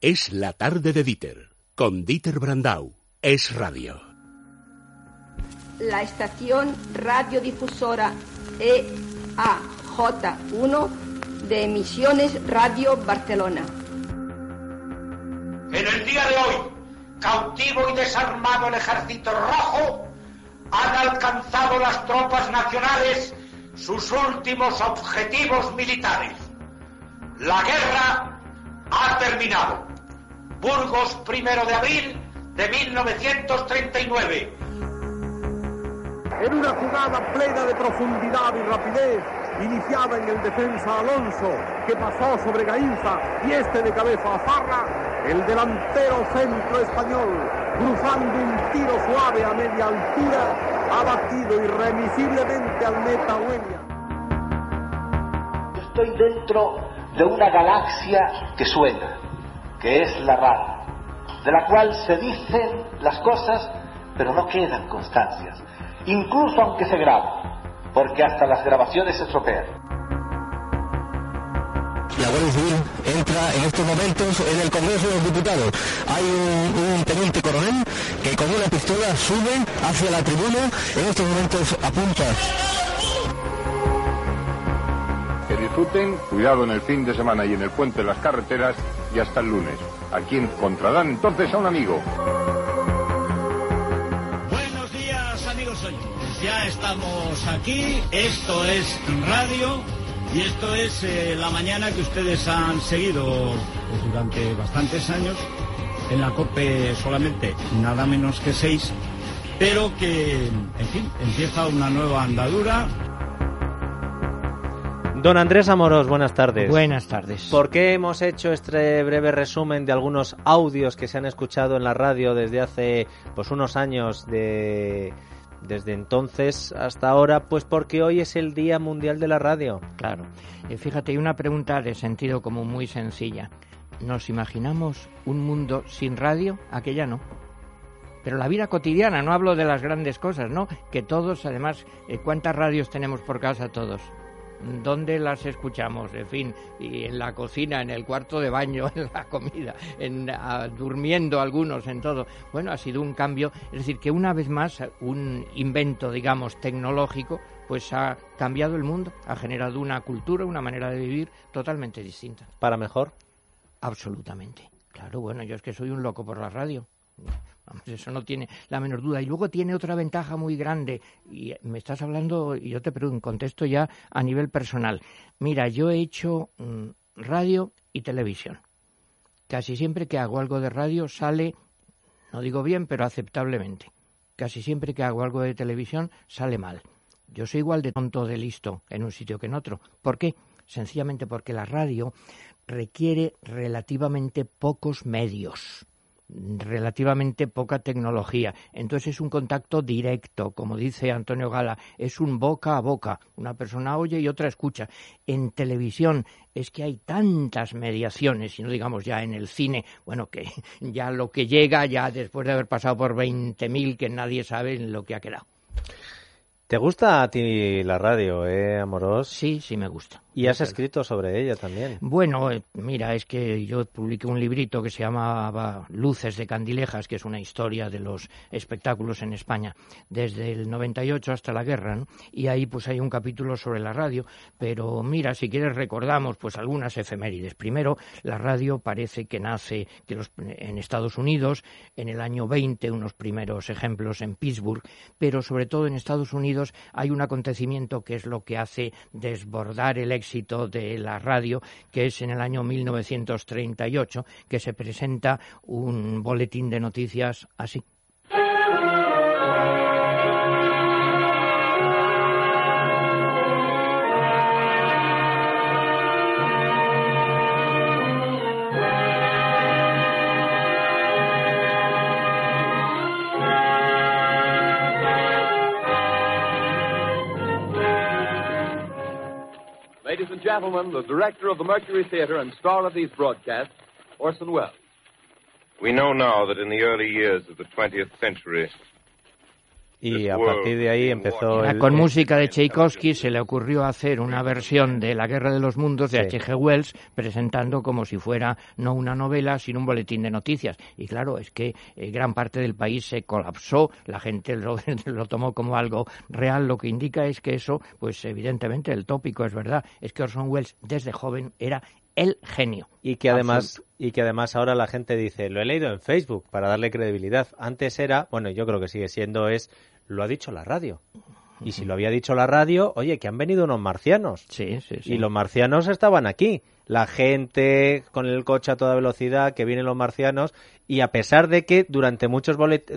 Es la tarde de Dieter, con Dieter Brandau. Es radio. La estación radiodifusora EAJ1 de Emisiones Radio Barcelona. En el día de hoy, cautivo y desarmado el ejército rojo, han alcanzado las tropas nacionales sus últimos objetivos militares. La guerra ha terminado. Burgos, primero de abril de 1939. En una jugada plena de profundidad y rapidez, iniciada en el defensa Alonso, que pasó sobre Gainza y este de cabeza a Farra, el delantero centro español, cruzando un tiro suave a media altura, ha batido irremisiblemente al meta William. Estoy dentro de una galaxia que suena, que es la radio, de la cual se dicen las cosas, pero no quedan constancias, incluso aunque se graban, porque hasta las grabaciones se estropean. La Guardia Civil entra en estos momentos en el Congreso de los Diputados. Hay un, un teniente coronel que con una pistola sube hacia la tribuna, en estos momentos apunta. Disfruten, cuidado en el fin de semana y en el puente de las carreteras y hasta el lunes. Aquí encontrarán entonces a un amigo. Buenos días amigos oyentes, ya estamos aquí, esto es radio y esto es eh, la mañana que ustedes han seguido pues, durante bastantes años en la COPE solamente nada menos que seis, pero que, en fin, empieza una nueva andadura. Don Andrés Amorós, buenas tardes. Buenas tardes. ¿Por qué hemos hecho este breve resumen de algunos audios que se han escuchado en la radio desde hace pues unos años de desde entonces hasta ahora? Pues porque hoy es el Día Mundial de la Radio. Claro. Y fíjate, hay una pregunta de sentido como muy sencilla. ¿Nos imaginamos un mundo sin radio? Aquella no. Pero la vida cotidiana, no hablo de las grandes cosas, ¿no? Que todos, además, eh, ¿cuántas radios tenemos por casa todos? ¿Dónde las escuchamos? En fin, y en la cocina, en el cuarto de baño, en la comida, en, a, durmiendo algunos, en todo. Bueno, ha sido un cambio, es decir, que una vez más un invento, digamos, tecnológico, pues ha cambiado el mundo, ha generado una cultura, una manera de vivir totalmente distinta. ¿Para mejor? Absolutamente. Claro, bueno, yo es que soy un loco por la radio. Eso no tiene la menor duda. Y luego tiene otra ventaja muy grande. Y me estás hablando, y yo te pregunto, contesto ya a nivel personal. Mira, yo he hecho mmm, radio y televisión. Casi siempre que hago algo de radio sale, no digo bien, pero aceptablemente. Casi siempre que hago algo de televisión sale mal. Yo soy igual de tonto de listo en un sitio que en otro. ¿Por qué? Sencillamente porque la radio requiere relativamente pocos medios relativamente poca tecnología. Entonces es un contacto directo, como dice Antonio Gala, es un boca a boca. Una persona oye y otra escucha. En televisión es que hay tantas mediaciones, y no digamos ya en el cine, bueno, que ya lo que llega, ya después de haber pasado por 20.000, que nadie sabe en lo que ha quedado. ¿Te gusta a ti la radio, eh, Amorós? Sí, sí me gusta. Y has escrito sobre ella también. Bueno, mira, es que yo publiqué un librito que se llamaba Luces de Candilejas, que es una historia de los espectáculos en España, desde el 98 hasta la guerra, ¿no? Y ahí pues hay un capítulo sobre la radio, pero mira, si quieres recordamos pues algunas efemérides. Primero, la radio parece que nace que los, en Estados Unidos, en el año 20, unos primeros ejemplos en Pittsburgh, pero sobre todo en Estados Unidos hay un acontecimiento que es lo que hace desbordar el éxito de la radio, que es en el año 1938, que se presenta un boletín de noticias así. Ladies and gentlemen, the director of the Mercury Theater and star of these broadcasts, Orson Welles. We know now that in the early years of the 20th century, Y a partir de ahí empezó... El... Con música de Tchaikovsky se le ocurrió hacer una versión de La Guerra de los Mundos de H.G. Wells, presentando como si fuera no una novela, sino un boletín de noticias. Y claro, es que eh, gran parte del país se colapsó, la gente lo, lo, tomó como algo real, lo que indica es que eso, pues evidentemente el tópico es verdad, es que Orson Welles desde joven era el genio. Y que además y que además ahora la gente dice, lo he leído en Facebook para darle credibilidad. Antes era, bueno, yo creo que sigue siendo es lo ha dicho la radio. Y si lo había dicho la radio, oye, que han venido unos marcianos. Sí, sí, sí. Y los marcianos estaban aquí. La gente con el coche a toda velocidad, que vienen los marcianos. Y a pesar de que durante muchos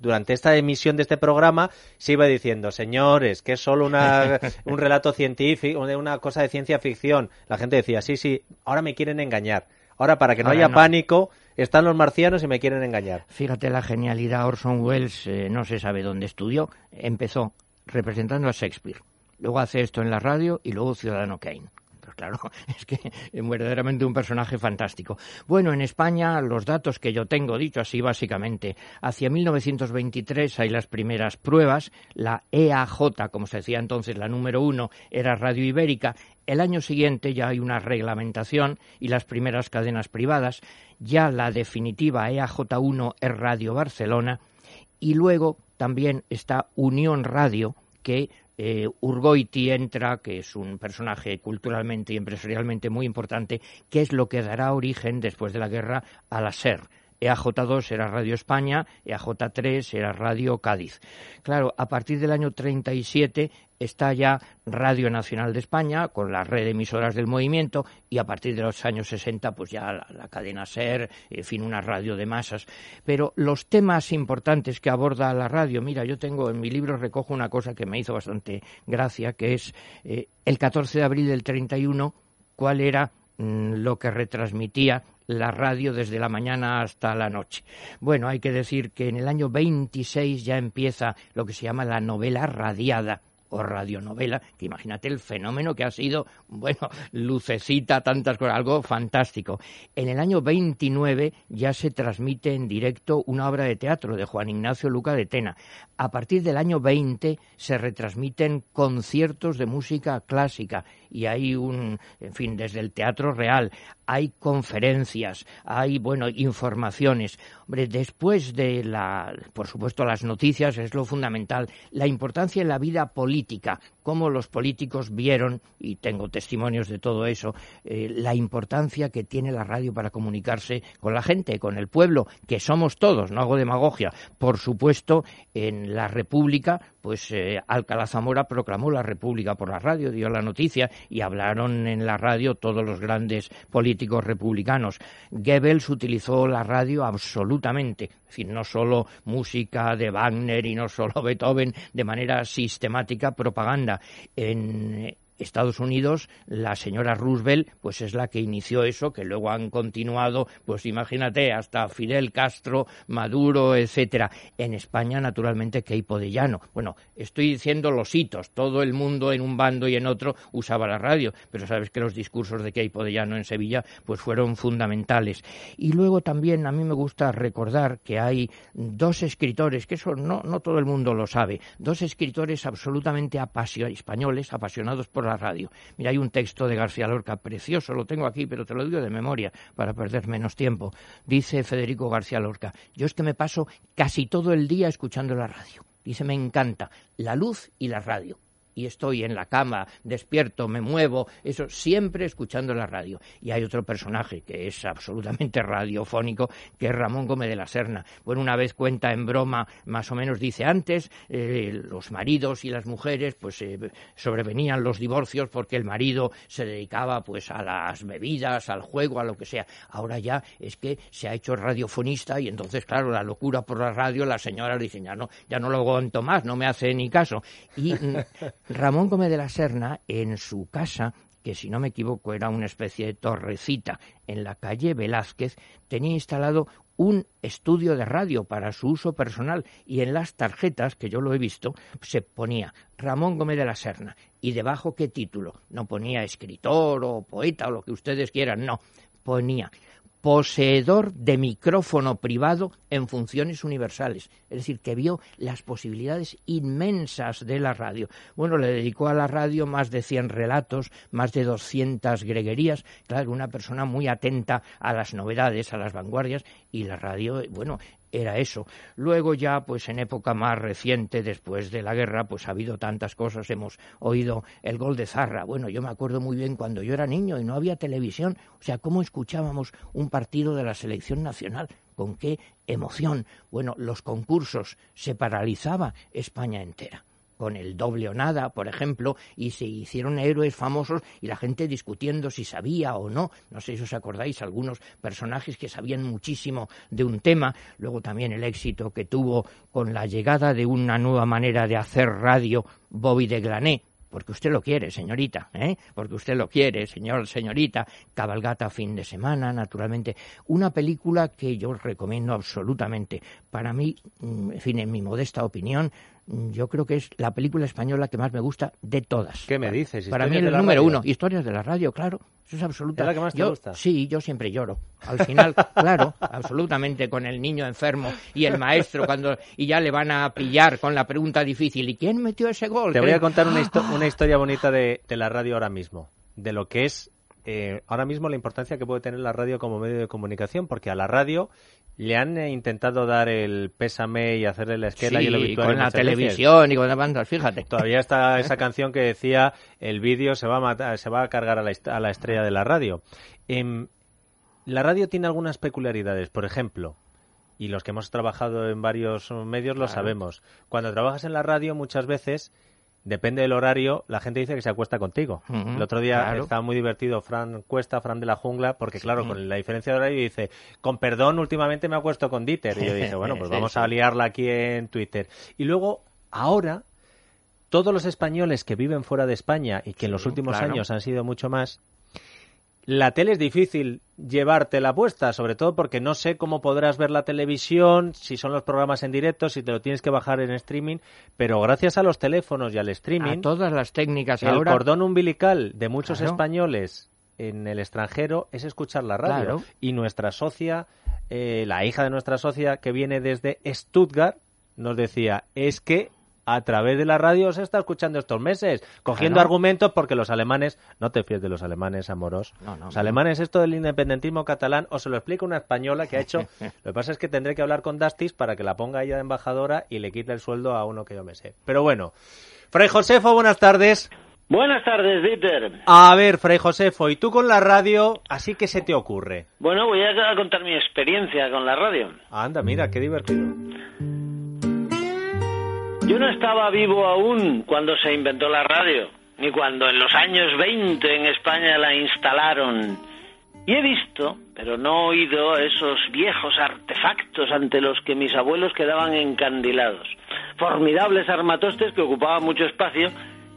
durante esta emisión de este programa se iba diciendo, señores, que es solo una, un relato científico, una cosa de ciencia ficción. La gente decía, sí, sí, ahora me quieren engañar. Ahora, para que no haya pánico, están los marcianos y me quieren engañar. Fíjate la genialidad. Orson Welles eh, no se sabe dónde estudió. Empezó representando a Shakespeare. Luego hace esto en la radio y luego Ciudadano Kane. Pues claro, es que es verdaderamente un personaje fantástico. Bueno, en España los datos que yo tengo, dicho así básicamente, hacia 1923 hay las primeras pruebas, la EAJ, como se decía entonces, la número uno, era Radio Ibérica, el año siguiente ya hay una reglamentación y las primeras cadenas privadas, ya la definitiva EAJ1 es Radio Barcelona y luego también está Unión Radio que eh, Urgoiti entra, que es un personaje culturalmente y empresarialmente muy importante, que es lo que dará origen después de la guerra a la SER. EAJ2 era Radio España, EAJ3 era Radio Cádiz. Claro, a partir del año 37 está ya Radio Nacional de España con la red de emisoras del movimiento y a partir de los años 60 pues ya la, cadena SER, en fin, una radio de masas. Pero los temas importantes que aborda la radio, mira, yo tengo en mi libro recojo una cosa que me hizo bastante gracia, que es eh, el 14 de abril del 31, cuál era mm, lo que retransmitía la radio desde la mañana hasta la noche. Bueno, hay que decir que en el año 26 ya empieza lo que se llama la novela radiada o radionovela, que imagínate el fenómeno que ha sido, bueno, lucecita, tantas cosas, algo fantástico. En el año 29 ya se transmite en directo una obra de teatro de Juan Ignacio Luca de Tena. A partir del año 20 se retransmiten conciertos de música clásica y hay un, en fin, desde el teatro real, hay conferencias, hay, bueno, informaciones. Hombre, después de la, por supuesto, las noticias es lo fundamental, la importancia en la vida política, cómo los políticos vieron, y tengo testimonios de todo eso, eh, la importancia que tiene la radio para comunicarse con la gente, con el pueblo, que somos todos, no hago demagogia. Por supuesto, en la República, pues eh, Alcalá Zamora proclamó la República por la radio, dio la noticia y hablaron en la radio todos los grandes políticos republicanos. Goebbels utilizó la radio absolutamente, en fin, no solo música de Wagner y no solo Beethoven, de manera sistemática propaganda. En, Estados Unidos, la señora Roosevelt, pues es la que inició eso, que luego han continuado, pues imagínate, hasta Fidel Castro, Maduro, etcétera. En España, naturalmente, Keipo de Llano. Bueno, estoy diciendo los hitos. Todo el mundo en un bando y en otro usaba la radio, pero sabes que los discursos de Keipo de Llano en Sevilla, pues fueron fundamentales. Y luego también a mí me gusta recordar que hay dos escritores, que eso no, todo el mundo lo sabe, dos escritores absolutamente apasionados, españoles, apasionados por la radio. Mira, hay un texto de García Lorca precioso, lo tengo aquí, pero te lo digo de memoria para perder menos tiempo. Dice Federico García Lorca, yo es que me paso casi todo el día escuchando la radio. Dice, me encanta la luz y la radio y estoy en la cama, despierto, me muevo, eso siempre escuchando la radio. Y hay otro personaje que es absolutamente radiofónico, que es Ramón Gómez de la Serna. Bueno, una vez cuenta en broma, más o menos dice antes, eh, los maridos y las mujeres, pues eh, sobrevenían los divorcios porque el marido se dedicaba pues a las bebidas, al juego, a lo que sea. Ahora ya es que se ha hecho radiofonista y entonces, claro, la locura por la radio, la señora dice, ya no, ya no lo aguanto más, no me hace ni caso. Y mm, Ramón Gómez de la Serna, en su casa, que si no me equivoco era una especie de torrecita en la calle Velázquez, tenía instalado un estudio de radio para su uso personal y en las tarjetas, que yo lo he visto, se ponía Ramón Gómez de la Serna y debajo qué título. No ponía escritor o poeta o lo que ustedes quieran, no. Ponía poseedor de micrófono privado en funciones universales. Es decir, que vio las posibilidades inmensas de la radio. Bueno, le dedicó a la radio más de 100 relatos, más de 200 greguerías. Claro, una persona muy atenta a las novedades, a las vanguardias, y la radio, bueno, era eso. Luego ya, pues en época más reciente, después de la guerra, pues ha habido tantas cosas. Hemos oído el gol de Zarra. Bueno, yo me acuerdo muy bien cuando yo era niño y no había televisión. O sea, cómo escuchábamos un partido de la selección nacional. Con qué emoción. Bueno, los concursos se paralizaba España entera con el doble o nada, por ejemplo, y se hicieron héroes famosos y la gente discutiendo si sabía o no. No sé si os acordáis, algunos personajes que sabían muchísimo de un tema. Luego también el éxito que tuvo con la llegada de una nueva manera de hacer radio, Bobby de Glané, porque usted lo quiere, señorita, ¿eh? porque usted lo quiere, señor, señorita, cabalgata fin de semana, naturalmente, una película que yo recomiendo absolutamente. Para mí, mm, en fin, en mi modesta opinión, yo creo que es la película española que más me gusta de todas. ¿Qué me dices? Para mí es el número uno. Historias de la radio, claro. Eso es absoluta. ¿Es la que más te Yo- gusta? Sí, yo siempre lloro. Al final, claro, absolutamente, con el niño enfermo y el maestro cuando y ya le van a pillar con la pregunta difícil. ¿Y quién metió ese gol? Te voy a contar una, histo- una historia bonita de, de la radio ahora mismo, de lo que es eh, ahora mismo la importancia que puede tener la radio como medio de comunicación, porque a la radio le han eh, intentado dar el pésame y hacerle la esquela y el obituario con la veces. televisión y con las bandas, fíjate. Todavía está esa canción que decía el vídeo se va a matar, se va a cargar a la, est- a la estrella de la radio. Em, la radio tiene algunas peculiaridades, por ejemplo, y los que hemos trabajado en varios medios lo sabemos. Cuando trabajas en la radio muchas veces depende del horario, la gente dice que se acuesta contigo. El otro día claro. estaba muy divertido Fran Cuesta, Fran de la Jungla, porque claro, con la diferencia de horario dice, con perdón, últimamente me acuesto con Dieter. Y yo dije, bueno, pues vamos a liarla aquí en Twitter. Y luego, ahora, todos los españoles que viven fuera de España y que en los últimos claro. años han sido mucho más, la tele es difícil llevártela puesta, sobre todo porque no sé cómo podrás ver la televisión, si son los programas en directo, si te lo tienes que bajar en streaming, pero gracias a los teléfonos y al streaming, A todas las técnicas el ahora. cordón umbilical de muchos Claro. españoles en el extranjero es escuchar la radio. Claro. Y nuestra socia, eh, la hija de nuestra socia que viene desde Stuttgart, nos decía, es que a través de la radio se está escuchando estos meses, cogiendo Claro. argumentos porque los alemanes, no te fíes de los alemanes, amoros. No, no, los no. alemanes, esto del independentismo catalán, os se lo explica una española que ha hecho. lo que pasa es que tendré que hablar con Dastis para que la ponga ella de embajadora y le quite el sueldo a uno que yo me sé. Pero bueno, Fray Josefo, buenas tardes. Buenas tardes, Dieter. A ver, Fray Josefo, ¿y tú con la radio, así que se te ocurre? Bueno, voy a contar mi experiencia con la radio. Anda, mira, qué divertido. Yo no estaba vivo aún cuando se inventó la radio, ni cuando en los años 20 en España la instalaron. Y he visto, pero no oído, esos viejos artefactos ante los que mis abuelos quedaban encandilados. Formidables armatostes que ocupaban mucho espacio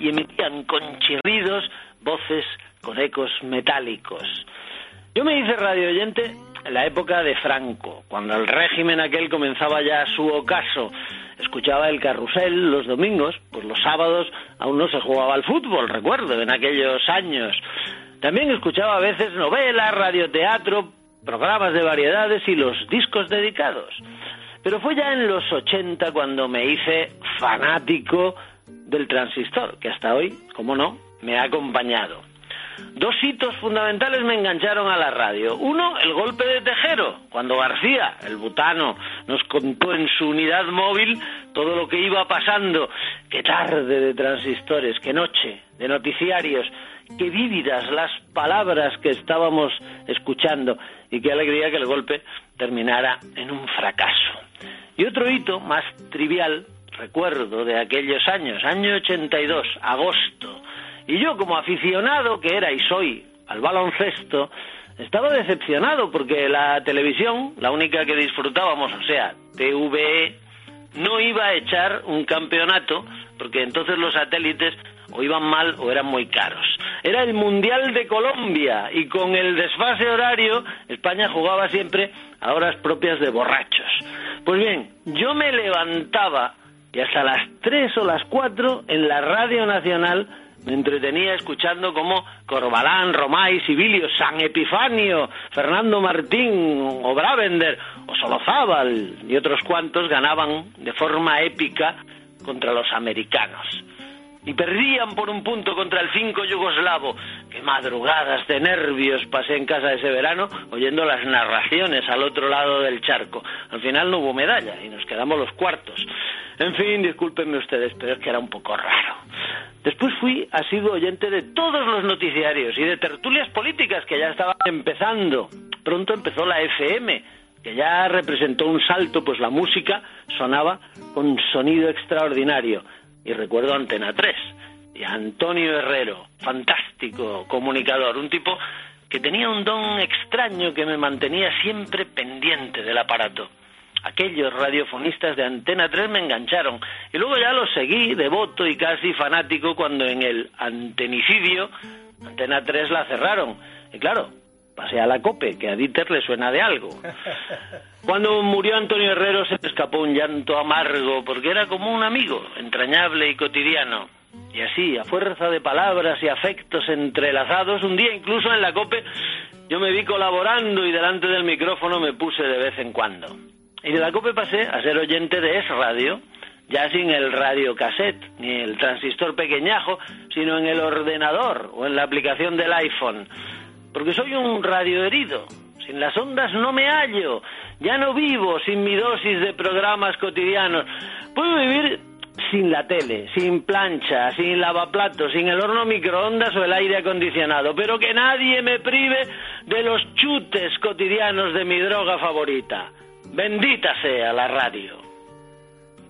y emitían con chirridos voces con ecos metálicos. Yo me hice radio oyente en la época de Franco, cuando el régimen aquel comenzaba ya su ocaso. Escuchaba el carrusel los domingos, pues los sábados aún no se jugaba al fútbol, recuerdo, en aquellos años. También escuchaba a veces novelas, radioteatro, programas de variedades y los discos dedicados. Pero fue ya en los 80 cuando me hice fanático del transistor, que hasta hoy, como no, me ha acompañado. Dos hitos fundamentales me engancharon a la radio. Uno, el golpe de Tejero, cuando García, el butano, nos contó en su unidad móvil todo lo que iba pasando. Qué tarde de transistores, qué noche de noticiarios, qué vívidas las palabras que estábamos escuchando y qué alegría que el golpe terminara en un fracaso. Y otro hito más trivial, recuerdo de aquellos años, año 82, agosto. Y yo como aficionado que era y soy al baloncesto, estaba decepcionado porque la televisión, la única que disfrutábamos, o sea, TVE, no iba a echar un campeonato porque entonces los satélites o iban mal o eran muy caros. Era el Mundial de Colombia y con el desfase horario España jugaba siempre a horas propias de borrachos. Pues bien, yo me levantaba y hasta las 3 o las 4 en la Radio Nacional Me entretenía escuchando cómo Corbalán, Romay, Sibilio, San Epifanio, Fernando Martín o Bravender o Solozábal y otros cuantos ganaban de forma épica contra los americanos. Y perdían por un punto contra el cinco yugoslavo. Qué madrugadas de nervios pasé en casa ese verano oyendo las narraciones al otro lado del charco. Al final no hubo medalla y nos quedamos los cuartos. En fin, discúlpenme ustedes, pero es que era un poco raro. Después fui asiduo oyente de todos los noticiarios y de tertulias políticas que ya estaban empezando. Pronto empezó la FM, que ya representó un salto, pues la música sonaba con sonido extraordinario. Y recuerdo Antena 3 y Antonio Herrero, fantástico comunicador, un tipo que tenía un don extraño que me mantenía siempre pendiente del aparato aquellos radiofonistas de Antena 3 me engancharon. Y luego ya los seguí, devoto y casi fanático, cuando en el antenicidio Antena 3 la cerraron. Y claro, pasé a la COPE, que a Dieter le suena de algo. Cuando murió Antonio Herrero se me escapó un llanto amargo, porque era como un amigo, entrañable y cotidiano. Y así, a fuerza de palabras y afectos entrelazados, un día incluso en la COPE yo me vi colaborando y delante del micrófono me puse de vez en cuando. Y de la COPE pasé a ser oyente de Es Radio, ya sin el radio cassette ni el transistor pequeñajo, sino en el ordenador o en la aplicación del iPhone. Porque soy un radio herido. Sin las ondas no me hallo. Ya no vivo sin mi dosis de programas cotidianos. Puedo vivir sin la tele, sin plancha, sin lavaplatos, sin el horno microondas o el aire acondicionado, pero que nadie me prive de los chutes cotidianos de mi droga favorita. Bendita sea la radio.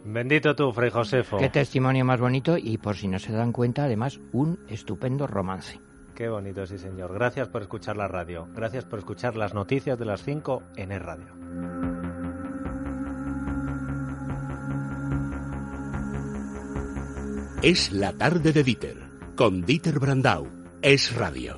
Bendito tú, Fray Josefo. Qué testimonio más bonito y por si no se dan cuenta, además, un estupendo romance. Qué bonito, sí, señor. Gracias por escuchar la radio. Gracias por escuchar las noticias de las 5 en el radio. Es la tarde de Dieter, con Dieter Brandau. Es radio.